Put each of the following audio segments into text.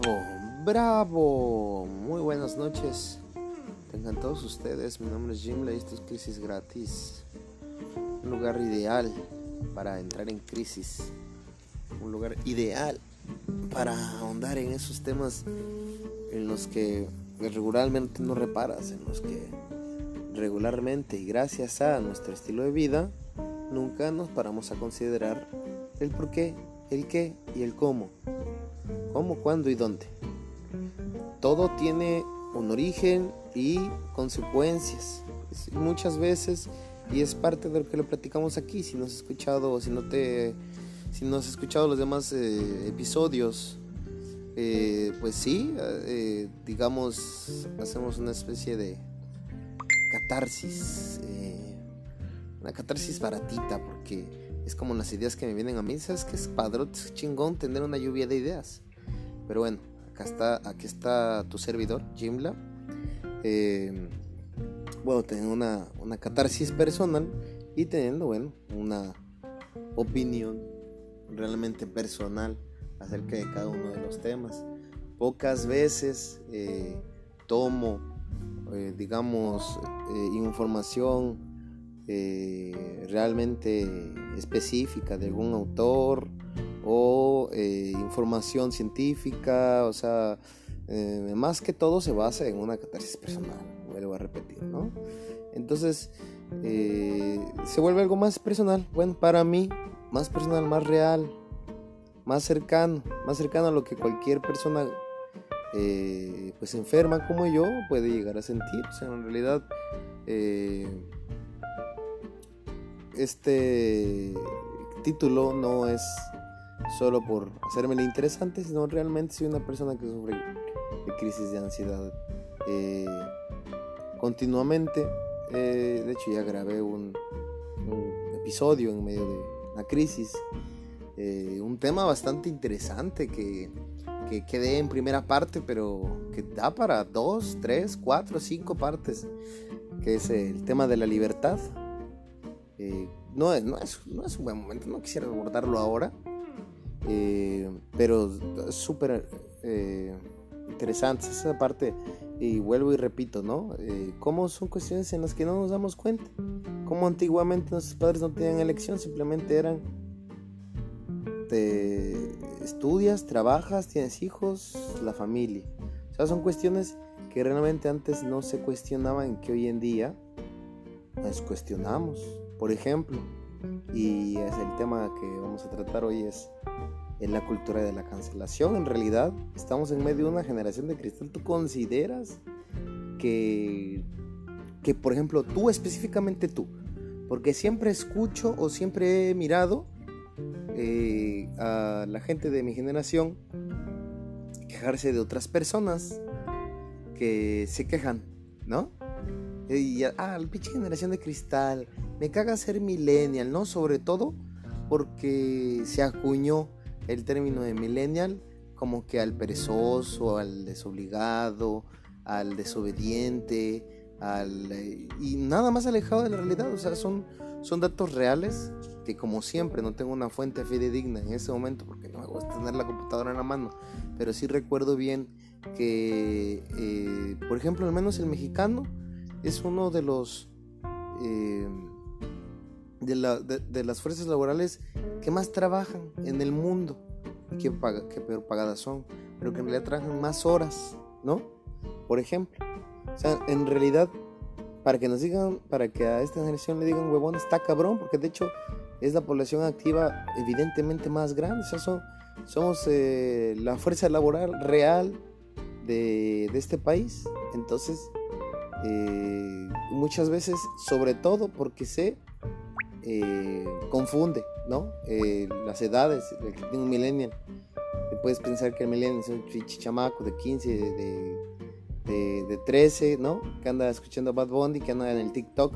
Bravo, bravo. Muy buenas noches. Tengan todos ustedes. Mi nombre es Jim y esto es Crisis Gratis. Un lugar ideal para entrar en crisis. Un lugar ideal para ahondar en esos temas en los que regularmente no reparas, en los que regularmente y gracias a nuestro estilo de vida nunca nos paramos a considerar el por qué, el qué y el cómo cómo, cuándo y dónde. Todo tiene un origen y consecuencias. Muchas veces, y es parte de lo que lo platicamos aquí, si no has escuchado, si no te, si no has escuchado los demás eh, episodios, eh, pues sí, eh, digamos, hacemos una especie de catarsis, una catarsis baratita, porque es como las ideas que me vienen a mí, ¿sabes qué es padrote, es chingón tener una lluvia de ideas? Pero bueno, acá está, aquí está tu servidor, Jimla. Eh, bueno, teniendo una, una catarsis personal y teniendo, bueno, una opinión realmente personal acerca de cada uno de los temas. Pocas veces eh, tomo, eh, digamos, información realmente específica de algún autor o eh, información científica, o sea, eh, más que todo se basa en una catarsis personal, vuelvo a repetir, ¿no? Entonces, eh, se vuelve algo más personal, bueno, para mí, más personal, más real, más cercano, más cercano a lo que cualquier persona pues enferma como yo puede llegar a sentir, o sea, en realidad este título no es solo por hacerme interesante, sino realmente soy una persona que sufre de crisis de ansiedad eh, continuamente. Eh, de hecho, ya grabé un, episodio en medio de una crisis, eh, un tema bastante interesante que, que quedé en primera parte, pero que da para dos, tres, cuatro, cinco partes, que es el tema de la libertad. no, no, es, no es un buen momento, no quisiera abordarlo ahora, eh, pero súper eh, interesante esa parte. Y vuelvo y repito, ¿no? Eh, ¿Cómo son cuestiones en las que no nos damos cuenta? Cómo antiguamente nuestros padres no tenían elección, simplemente eran te estudias, trabajas, tienes hijos, la familia. O sea, son cuestiones que realmente antes no se cuestionaban, que hoy en día nos cuestionamos. Por ejemplo, y es el tema que vamos a tratar hoy es en la cultura de la cancelación. En realidad, estamos en medio de una generación de cristal. ¿Tú consideras que, que, por ejemplo, tú específicamente tú, porque siempre escucho o siempre he mirado eh, a la gente de mi generación quejarse de otras personas que se quejan, ¿no? Y, ah, la pinche generación de cristal, me caga ser millennial, ¿no? Sobre todo porque se acuñó el término de millennial como que al perezoso, al desobligado, al desobediente, al, y nada más alejado de la realidad. O sea, son, son datos reales que como siempre no tengo una fuente fidedigna en ese momento porque no me gusta tener la computadora en la mano, pero sí recuerdo bien que, eh, por ejemplo, al menos el mexicano es uno de los... Eh, de, la, de, las fuerzas laborales que más trabajan en el mundo y que, paga, que peor pagadas son, pero que en realidad trabajan más horas, ¿no? Por ejemplo. O sea, en realidad, para que nos digan, para que a esta generación le digan huevón, está cabrón, porque de hecho es la población activa evidentemente más grande. O sea, son, somos eh, la fuerza laboral real de, de este país. Entonces, eh, muchas veces, sobre todo porque sé eh, confunde, ¿no? Eh, las edades, el que tiene un millennial. puedes pensar que el millennial es un de 15, de, de, 13, ¿no? Que anda escuchando Bad Bunny, que anda en el TikTok.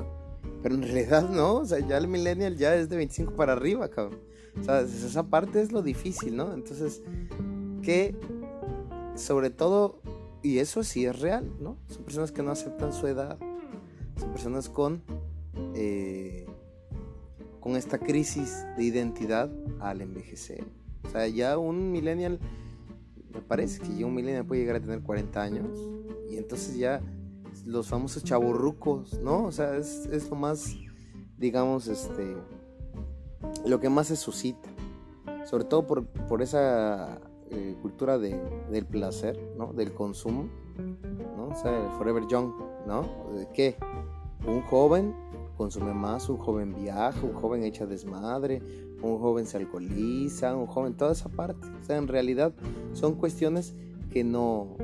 Pero en realidad no, o sea, ya el millennial ya es de 25 para arriba, cabrón. O sea, esa parte es lo difícil, ¿no? Entonces, que sobre todo, y eso sí es real, ¿no? Son personas que no aceptan su edad, son personas con eh, con esta crisis de identidad al envejecer. O sea, ya un millennial me parece que ya un millennial puede llegar a tener 40 años y entonces ya los famosos chavorrucos, ¿no? O sea, es, es lo más, digamos, este, lo que más se suscita, sobre todo por, por esa eh, cultura de, del placer, ¿no? Del consumo, ¿no? O sea, el Forever Young, ¿no? ¿De qué? Un joven consume más, un joven viaja, un joven echa desmadre, un joven se alcoholiza, un joven, toda esa parte. O sea, en realidad son cuestiones que no...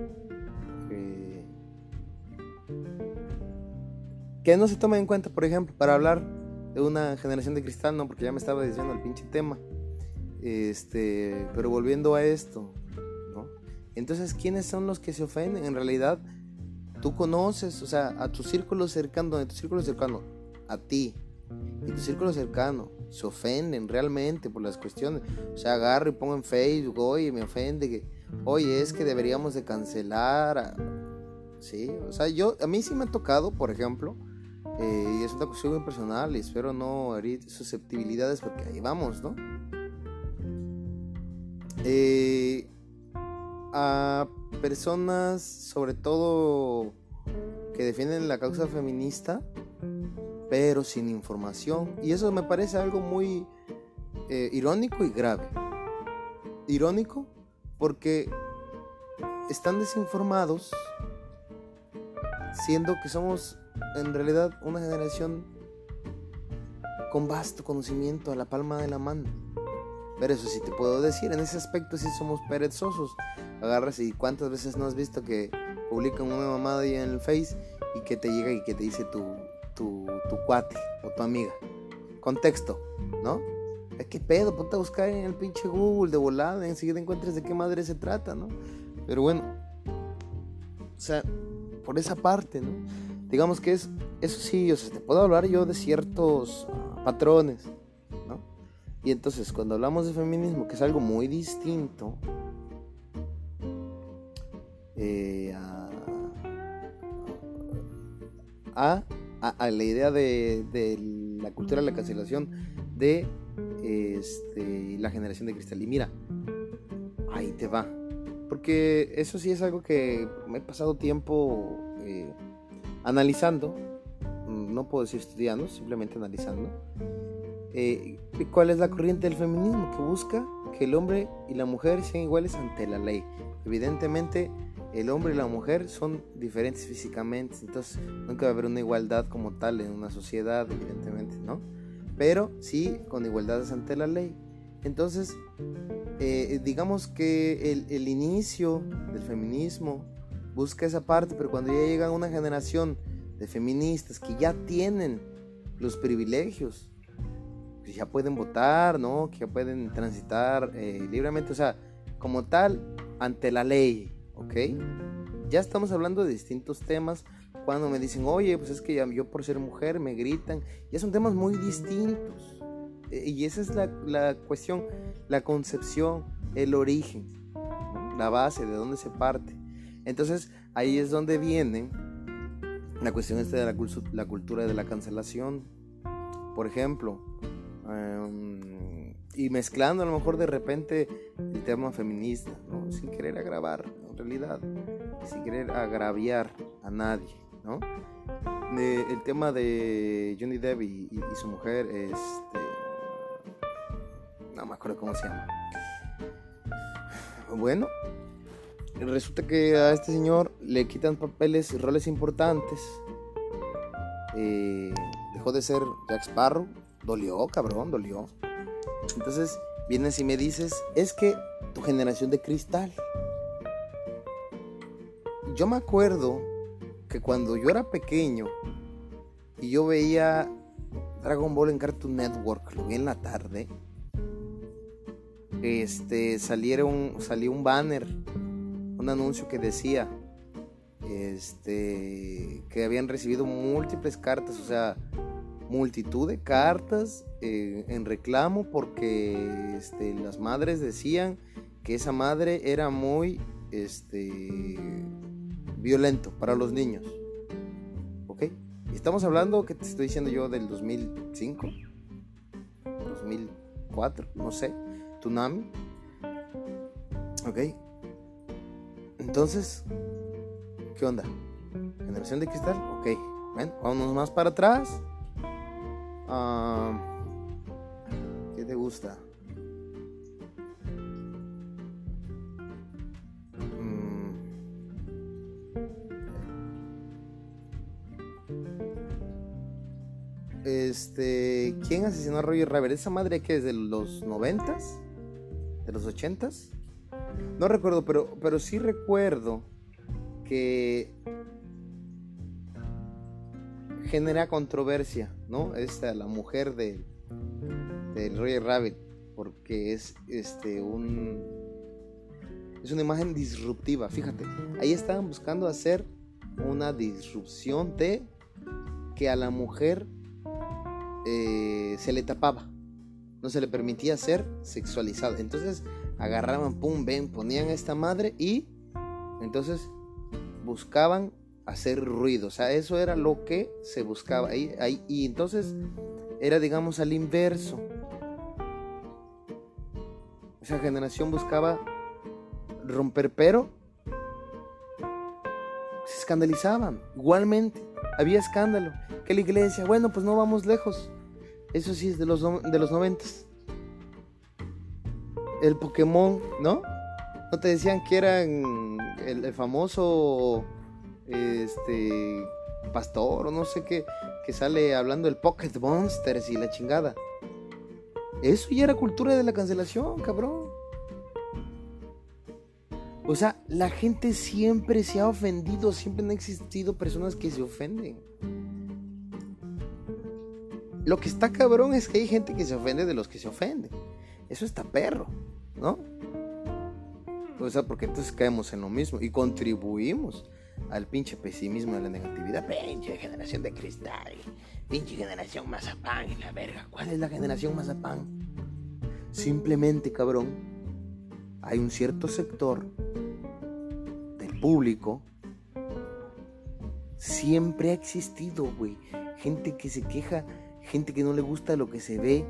que no se toman en cuenta, por ejemplo, para hablar de una generación de cristal, no, porque ya me estaba diciendo el pinche tema. Este, pero volviendo a esto, ¿no? Entonces, ¿quiénes son los que se ofenden? En realidad, tú conoces, o sea, a tu círculo cercano, a tu círculo cercano, a ti, y tu círculo cercano, se ofenden realmente por las cuestiones. O sea, agarro y pongo en Facebook, oye, me ofende que, oye, es que deberíamos de cancelar. Sí, o sea, yo, a mí sí me ha tocado, por ejemplo, eh, y es una cuestión muy personal y espero no herir susceptibilidades porque ahí vamos, ¿no? Eh, a personas, sobre todo que defienden la causa feminista, pero sin información. Y eso me parece algo muy eh, irónico y grave. Irónico porque están desinformados, siendo que somos en realidad una generación con vasto conocimiento a la palma de la mano. Pero eso sí te puedo decir, en ese aspecto sí somos perezosos. Agarras y cuántas veces no has visto que publican una mamada ahí en el Face y que te llega y que te dice tu, tu, tu cuate o tu amiga. Contexto, ¿no? ¿Qué pedo? Ponte a buscar en el pinche Google de volada, enseguida encuentres de qué madre se trata, ¿no? Pero bueno, o sea, por esa parte, ¿no? digamos que es, eso sí, o sea, te puedo hablar yo de ciertos patrones, ¿no? Y entonces cuando hablamos de feminismo, que es algo muy distinto eh, a, la idea de, la cultura de la cancelación de este, la generación de cristal. Y mira, ahí te va. Porque eso sí es algo que me he pasado tiempo... Eh, analizando, no puedo decir estudiando, simplemente analizando, eh, cuál es la corriente del feminismo que busca que el hombre y la mujer sean iguales ante la ley. Evidentemente, el hombre y la mujer son diferentes físicamente, entonces nunca va a haber una igualdad como tal en una sociedad, evidentemente, ¿no? Pero sí con igualdades ante la ley. Entonces, eh, digamos que el, el inicio del feminismo busca esa parte, pero cuando ya llega una generación de feministas que ya tienen los privilegios, que ya pueden votar, ¿no? Que ya pueden transitar eh, libremente, o sea, como tal, ante la ley, ¿ok? Ya estamos hablando de distintos temas. Cuando me dicen, oye, pues es que yo por ser mujer me gritan, ya son temas muy distintos. Eh, y esa es la, la cuestión, la concepción, el origen, la base, de dónde se parte. Entonces ahí es donde viene la cuestión esta de la, cultura de la cancelación. Por ejemplo, em, y mezclando a lo mejor de repente el tema feminista, sin querer agravar, realidad, sin querer agraviar a nadie, ¿no? el tema de Johnny Depp y, su mujer, este, no me acuerdo cómo se llama. Bueno, resulta que a este señor le quitan papeles y roles importantes. Eh, dejó de ser Jack Sparrow. Dolió, cabrón, dolió. Entonces vienes y me dices, es que tu generación de cristal. Yo me acuerdo que cuando yo era pequeño y yo veía Dragon Ball en Cartoon Network, en la tarde, este, salieron, salió un banner un anuncio que decía este, que habían recibido múltiples cartas, o sea, multitud de cartas eh, en reclamo porque este, las madres decían que esa madre era muy este, violento para los niños. ¿Ok? Estamos hablando, que te estoy diciendo yo, del 2005, 2004, no sé, Tsunami. ¿Ok? Entonces, ¿qué onda? ¿Generación de cristal? Ok, bueno, vámonos más para atrás. Ah, ¿Qué te gusta? Este, ¿quién asesinó a Roger Rabbit? ¿Esa madre que es de los noventas? ¿De los ochentas? No recuerdo, pero, pero sí recuerdo que genera controversia, ¿no? Esta, la mujer de, del Roger Rabbit, porque es este un es una imagen disruptiva, fíjate. Ahí estaban buscando hacer una disrupción de que a la mujer eh, se le tapaba, no se le permitía ser sexualizada. Entonces agarraban, pum, ven, ponían esta madre y entonces buscaban hacer ruido. O sea, eso era lo que se buscaba ahí, ahí y entonces era, digamos, al inverso. Esa generación buscaba romper, pero se escandalizaban. Igualmente, había escándalo. Que la iglesia, bueno, pues no vamos lejos. Eso sí es de los, de los noventas el Pokémon, ¿no? ¿No te decían que eran el, famoso este pastor o no sé qué que sale hablando del Pocket Monsters y la chingada? Eso ya era cultura de la cancelación, cabrón. O sea, la gente siempre se ha ofendido, siempre han existido personas que se ofenden. Lo que está cabrón es que hay gente que se ofende de los que se ofenden. Eso está perro. ¿no? O sea, porque entonces caemos en lo mismo y contribuimos al pinche pesimismo, a la negatividad. Pinche generación de cristal, pinche generación mazapán y la verga. ¿Cuál es la generación mazapán? Simplemente, cabrón, hay un cierto sector del público. Siempre ha existido, güey. Gente que se queja, gente que no le gusta lo que se ve.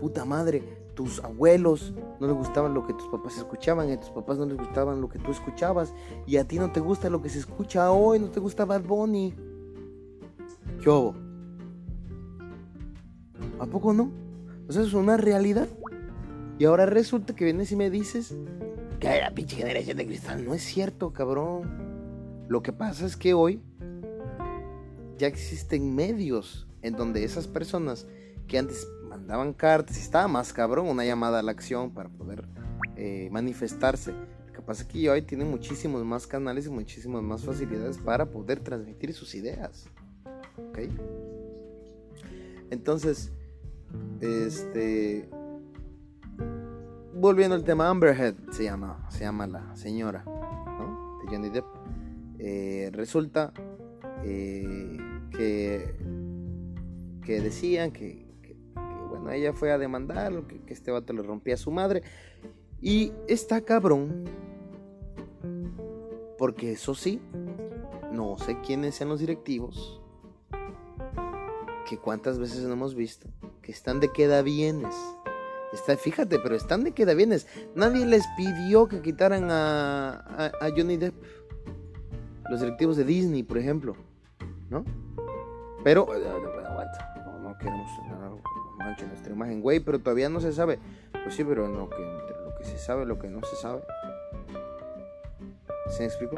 Puta madre, tus abuelos no les gustaban lo que tus papás escuchaban, a tus papás no les gustaban lo que tú escuchabas, y a ti no te gusta lo que se escucha hoy, no te gusta Bad Bunny. ¿Qué hubo? ¿A poco no? O sea, es una realidad. Y ahora resulta que vienes y me dices que era pinche generación de cristal. No es cierto, cabrón. Lo que pasa es que hoy ya existen medios en donde esas personas que antes mandaban cartas estaba más cabrón una llamada a la acción para poder eh, manifestarse. Lo que pasa es que hoy tiene muchísimos más canales y muchísimas más facilidades para poder transmitir sus ideas. ¿Ok? Entonces, este. Volviendo al tema Amberhead, se llama, se llama la señora. De Johnny Depp. Eh, resulta eh, que, que decían que bueno, ella fue a demandarlo, que, que este vato le rompía a su madre. Y está cabrón. Porque eso sí, no sé quiénes sean los directivos. Que cuántas veces no hemos visto. Que están de queda bienes. Está, fíjate, pero están de queda bienes. Nadie les pidió que quitaran a, a Johnny Depp. Los directivos de Disney, por ejemplo. ¿No? Pero, aguanta. No, queremos mancha nuestra imagen, güey, pero todavía no se sabe. Pues sí, pero en lo que, lo que se sabe, lo que no se sabe. ¿Se me explicó?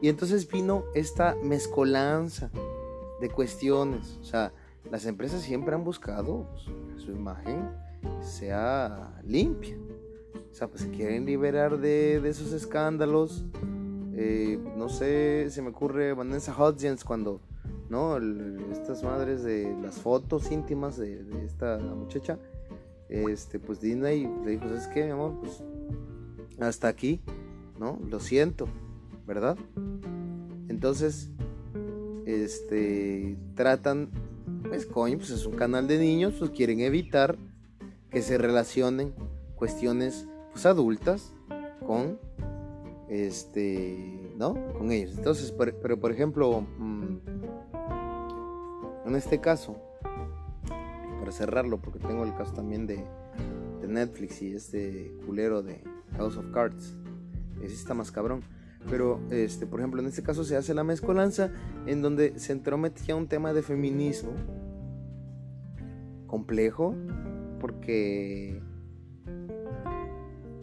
Y entonces vino esta mezcolanza de cuestiones. O sea, las empresas siempre han buscado pues, su imagen sea limpia. O sea, pues se quieren liberar de, de esos escándalos. Eh, no sé, se me ocurre Vanessa Hudgens cuando ¿no? estas madres de las fotos íntimas de, esta muchacha, este, pues Disney le dijo, ¿sabes qué, mi amor? Pues hasta aquí, ¿no? Lo siento, ¿verdad? Entonces, este, tratan, pues coño, pues es un canal de niños, pues quieren evitar que se relacionen cuestiones, pues adultas con, este, ¿no? Con ellos. Entonces, pero por ejemplo, mm, en este caso, para cerrarlo, porque tengo el caso también de, Netflix y este culero de House of Cards, ese está más cabrón. Pero, este, por ejemplo, en este caso se hace la mezcolanza en donde se entromete ya un tema de feminismo complejo, porque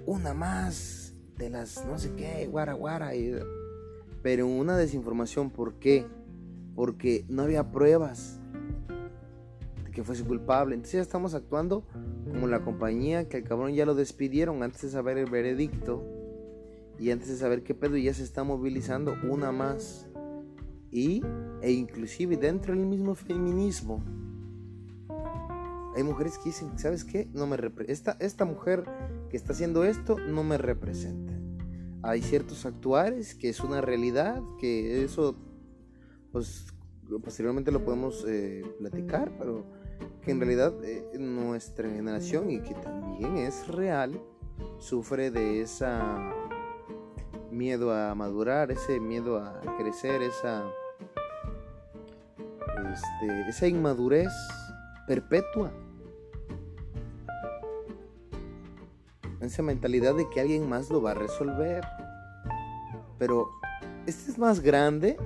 una más de las no sé qué, guara guara, pero una desinformación, ¿por qué? Porque no había pruebas de que fuese culpable. Entonces ya estamos actuando como la compañía que el cabrón ya lo despidieron antes de saber el veredicto y antes de saber qué pedo ya se está movilizando una más. Y, e inclusive dentro del mismo feminismo, hay mujeres que dicen, ¿sabes qué? No me esta, esta mujer que está haciendo esto no me representa. Hay ciertos actuares que es una realidad, que eso, pues posteriormente lo podemos eh, platicar, pero que en realidad eh, nuestra generación y que también es real, sufre de esa miedo a madurar, ese miedo a crecer, esa, este, esa inmadurez perpetua. Esa mentalidad de que alguien más lo va a resolver. Pero este es más grande.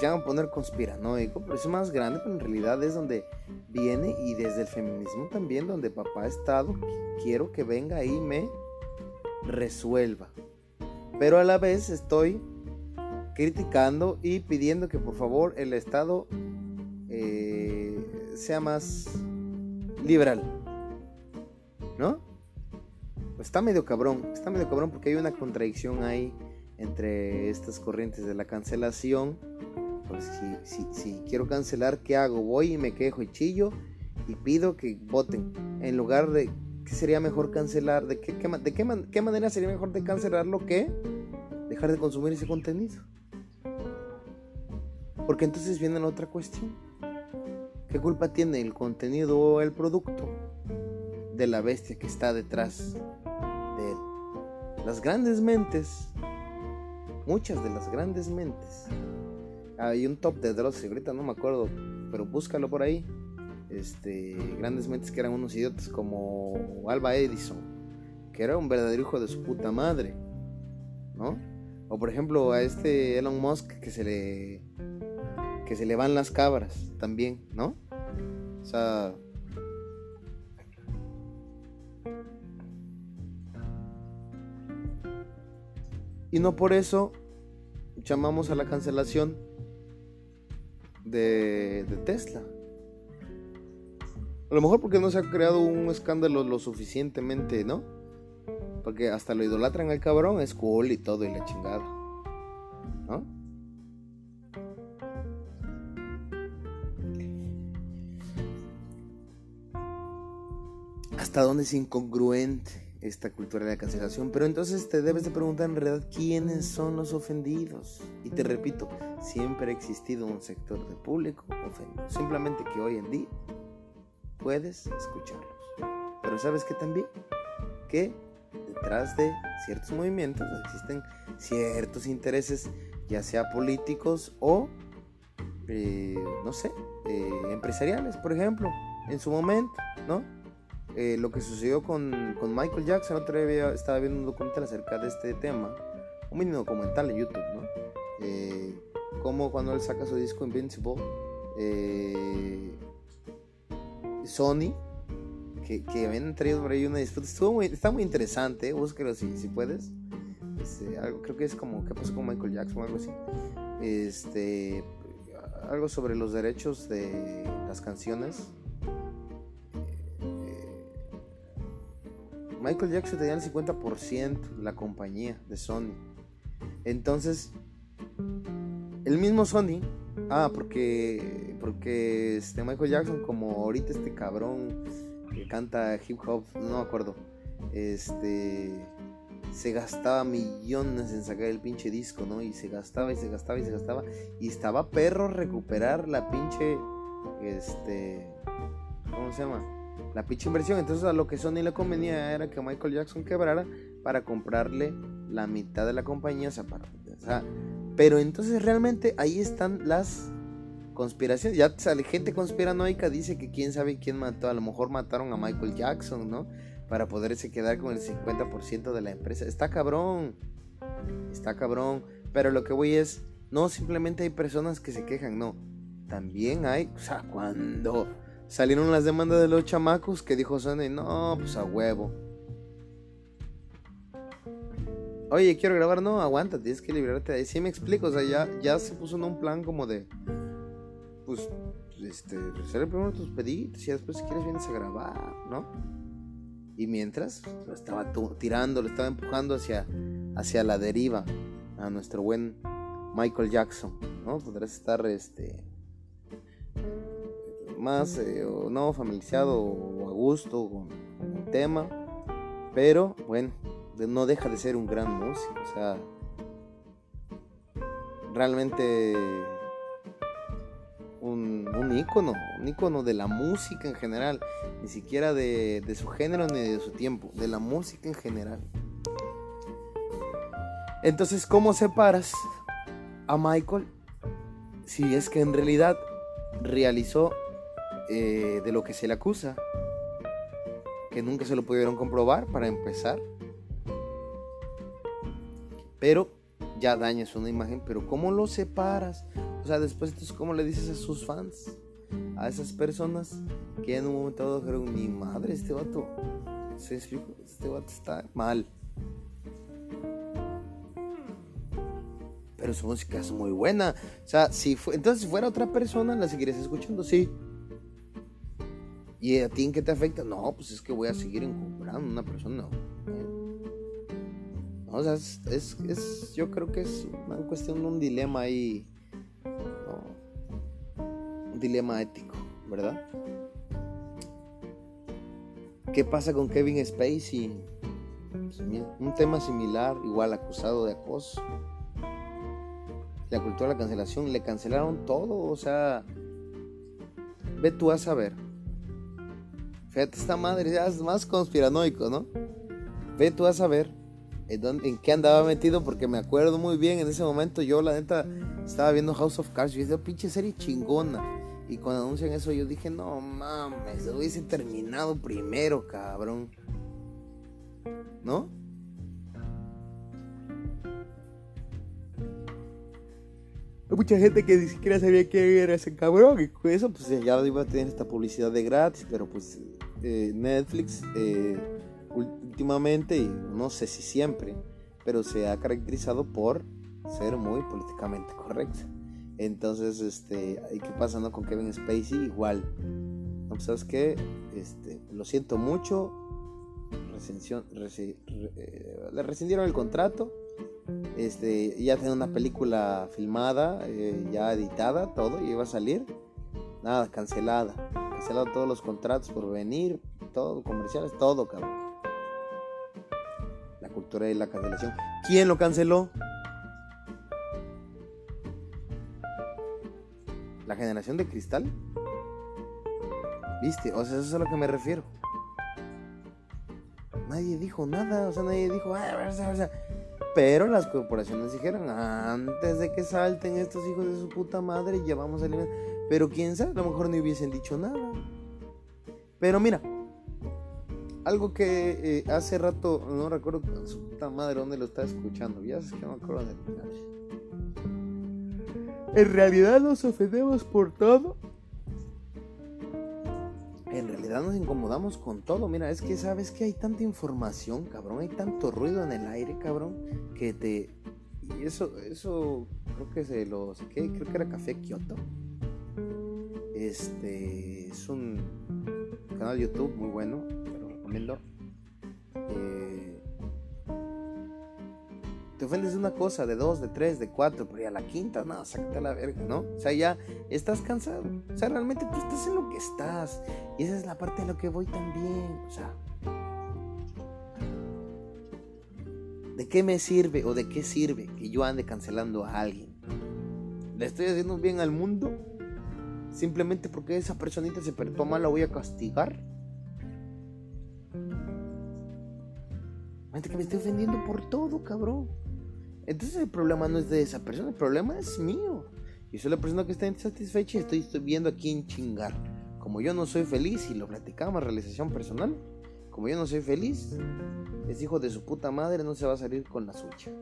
Ya van a poner conspiranoico, pero es más grande, pero en realidad es donde viene y desde el feminismo también, donde papá ha estado. Quiero que venga y me resuelva pero a la vez estoy criticando y pidiendo que por favor el Estado eh, sea más liberal. ¿No? Pues está medio cabrón, está medio cabrón porque hay una contradicción ahí entre estas corrientes de la cancelación. Pues si, quiero cancelar, ¿qué hago? Voy y me quejo y chillo y pido que voten en lugar de ¿Qué sería mejor cancelar? ¿De qué, qué, manera sería mejor de cancelarlo que dejar de consumir ese contenido? Porque entonces viene la otra cuestión. ¿Qué culpa tiene el contenido o el producto de la bestia que está detrás de él? Las grandes mentes, muchas de las grandes mentes. Hay un top de Dross, ahorita no me acuerdo, pero búscalo por ahí este, grandes mentes que eran unos idiotas como Alba Edison, que era un verdadero hijo de su puta madre, ¿no? O por ejemplo a este Elon Musk que se le que se le van las cabras también, ¿no? O sea, y no por eso llamamos a la cancelación de, Tesla. A lo mejor porque no se ha creado un escándalo lo suficientemente, ¿no? Porque hasta lo idolatran al cabrón, es cool y todo y la chingada. ¿No? ¿Hasta dónde es incongruente esta cultura de la cancelación? Pero entonces te debes de preguntar en realidad quiénes son los ofendidos. Y te repito, siempre ha existido un sector de público ofendido. Simplemente que hoy en día puedes escucharlos. Pero sabes que también que detrás de ciertos movimientos existen ciertos intereses, ya sea políticos o, eh, no sé, eh, empresariales, por ejemplo, en su momento, ¿no? Eh, lo que sucedió con, Michael Jackson, otra vez estaba viendo un documental acerca de este tema, un mini documental en YouTube, ¿no? como cuando él saca su disco Invincible, Sony, que, que habían traído por ahí una disputa. Estuvo muy, está muy interesante, ¿eh? búsquelo si, si puedes. Este, algo, creo que es como qué pasó con Michael Jackson o algo así. Este, algo sobre los derechos de las canciones. Michael Jackson tenía el 50% de la compañía de Sony. Entonces, el mismo Sony Ah, porque porque este Michael Jackson como ahorita este cabrón que canta hip hop, no me acuerdo. Este se gastaba millones en sacar el pinche disco, ¿no? Y se gastaba y se gastaba y se gastaba y estaba perro recuperar la pinche este ¿cómo se llama? La pinche inversión. Entonces a lo que Sony le convenía era que Michael Jackson quebrara para comprarle la mitad de la compañía, para, o sea, pero entonces realmente ahí están las conspiraciones. Ya sale gente conspiranoica, dice que quién sabe quién mató. A lo mejor mataron a Michael Jackson, ¿no? Para poderse quedar con el 50% de la empresa. Está cabrón. está cabrón. Pero lo que voy es, no simplemente hay personas que se quejan, no. También hay, o sea, cuando salieron las demandas de los chamacos que dijo Sony, no, pues a huevo. Oye, quiero grabar, no, aguanta, tienes que liberarte de ahí. Sí me explico, o sea, ya, ya se puso en un plan como de, pues, este, resuelve primero tus pedidos y después si quieres vienes a grabar, ¿no? Y mientras, lo estaba tirando, lo estaba empujando hacia, hacia la deriva a nuestro buen Michael Jackson, ¿no? Podrás estar, este, más eh, o no familiarizado o a gusto con, el tema, pero bueno, no deja de ser un gran músico, o sea, realmente un, un ícono, un ícono de la música en general, ni siquiera de, de su género ni de su tiempo, de la música en general. Entonces, ¿cómo separas a Michael si es que en realidad realizó eh, de lo que se le acusa, que nunca se lo pudieron comprobar para empezar. Pero ya dañas una imagen, pero ¿cómo lo separas? O sea, después entonces, ¿cómo le dices a sus fans? A esas personas que en un momento dado dijeron, mi madre, este vato, se este vato está mal. Pero su música es muy buena. O sea, si fue, entonces si fuera otra persona, la seguirías escuchando, sí. ¿Y a ti en qué te afecta? No, pues es que voy a seguir encumbrando a una persona. No, o sea, es, es, yo creo que es una cuestión de un dilema ahí. Un dilema ético, ¿verdad? ¿Qué pasa con Kevin Spacey? Pues, un tema similar, igual acusado de acoso. La cultura de la cancelación, le cancelaron todo, o sea, ve tú a saber. Fíjate, esta madre ya es más conspiranoico, ¿no? Ve tú a saber en, qué andaba metido, porque me acuerdo muy bien en ese momento. Yo, la neta, estaba viendo House of Cards y dije, pinche serie chingona. Y cuando anuncian eso, yo dije, no mames, hubiese terminado primero, cabrón. ¿No? Hay mucha gente que ni siquiera sabía quién era ese cabrón y con eso pues ya iba a tener esta publicidad de gratis, pero pues eh, Netflix eh, últimamente, y no sé si siempre, pero se ha caracterizado por ser muy políticamente correcto. Entonces, este, ¿qué pasa no? con Kevin Spacey? Igual. No, pues, ¿Sabes qué? Este, lo siento mucho. Eh, le rescindieron el contrato. Este, ya tenía una película filmada, ya editada, todo, y iba a salir. Nada, cancelada cancelado todos los contratos por venir, todo, comerciales, todo, cabrón. La cultura y la cancelación. ¿Quién lo canceló? ¿La generación de cristal? ¿Viste? O sea, eso es a lo que me refiero. Nadie dijo nada, o sea, nadie dijo, ah, pero las corporaciones dijeron, antes de que salten estos hijos de su puta madre, ya vamos a eliminar. Pero quién sabe, a lo mejor no hubiesen dicho nada. Pero mira, algo que eh, hace rato, no recuerdo su puta madre dónde lo estaba escuchando, ya sé que no me acuerdo de En realidad nos ofendemos por todo. En realidad nos incomodamos con todo. Mira, es que sabes que hay tanta información, cabrón. Hay tanto ruido en el aire, cabrón. Que te. Y eso, eso creo que se lo saqué. Creo que era Café Kioto. Este es un canal de YouTube muy bueno, te lo recomiendo. Eh, te ofendes de una cosa, de dos, de tres, de cuatro, pero ya la quinta, no, sácate a la verga, ¿no? O sea, ya estás cansado. O sea, realmente tú estás en lo que estás. Y esa es la parte de lo que voy también. O sea, ¿de qué me sirve o de qué sirve que yo ande cancelando a alguien? ¿Le estoy haciendo bien al mundo? Simplemente porque esa personita se portó mal la voy a castigar. Que me estoy ofendiendo por todo, cabrón. Entonces el problema no es de esa persona, el problema es mío. Yo soy la persona que está insatisfecha y estoy, viendo a quién chingar. Como yo no soy feliz, y lo platicamos, realización personal, como yo no soy feliz, ese hijo de su puta madre no se va a salir con la suya.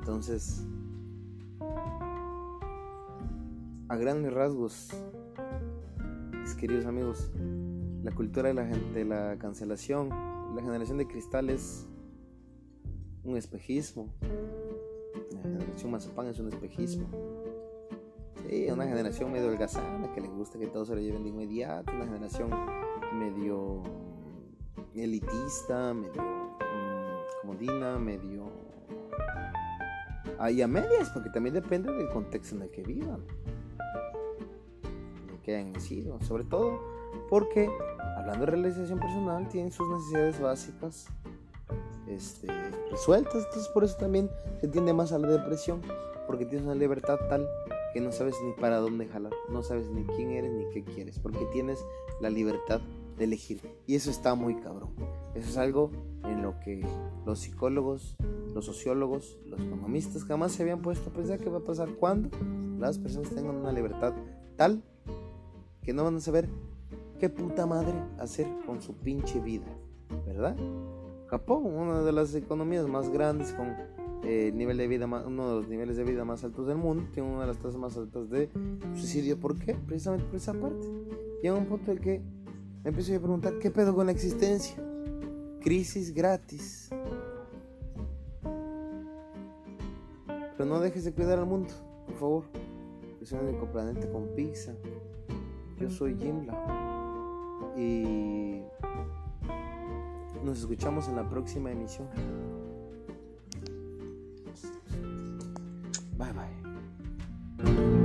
Entonces, a grandes rasgos, mis queridos amigos, la cultura de la, de la cancelación, la generación de cristal es un espejismo. La generación mazapán es un espejismo. Sí, una generación medio holgazana que le gusta que todo se lo lleven de inmediato, una generación medio elitista, medio mm, comodina, medio... Ahí a medias, porque también depende del contexto en el que vivan, en el que hayan nacido, sobre todo porque hablando de realización personal tienen sus necesidades básicas este, resueltas, entonces por eso también se tiende más a la depresión, porque tienes una libertad tal que no sabes ni para dónde jalar, no sabes ni quién eres ni qué quieres, porque tienes la libertad de elegir. Y eso está muy cabrón. Eso es algo en lo que los psicólogos, los sociólogos, los economistas jamás se habían puesto a pensar que va a pasar cuando las personas tengan una libertad tal que no van a saber qué puta madre hacer con su pinche vida, ¿verdad? Japón, una de las economías más grandes con eh, nivel de vida uno de los niveles de vida más altos del mundo, tiene una de las tasas más altas de suicidio. ¿Por qué? Precisamente por esa parte. Llega un punto en que me empiezo a preguntar qué pedo con la existencia. Crisis gratis. Pero no dejes de cuidar al mundo, por favor. Es un único con pizza. Yo soy Jimla y nos escuchamos en la próxima emisión. Bye bye.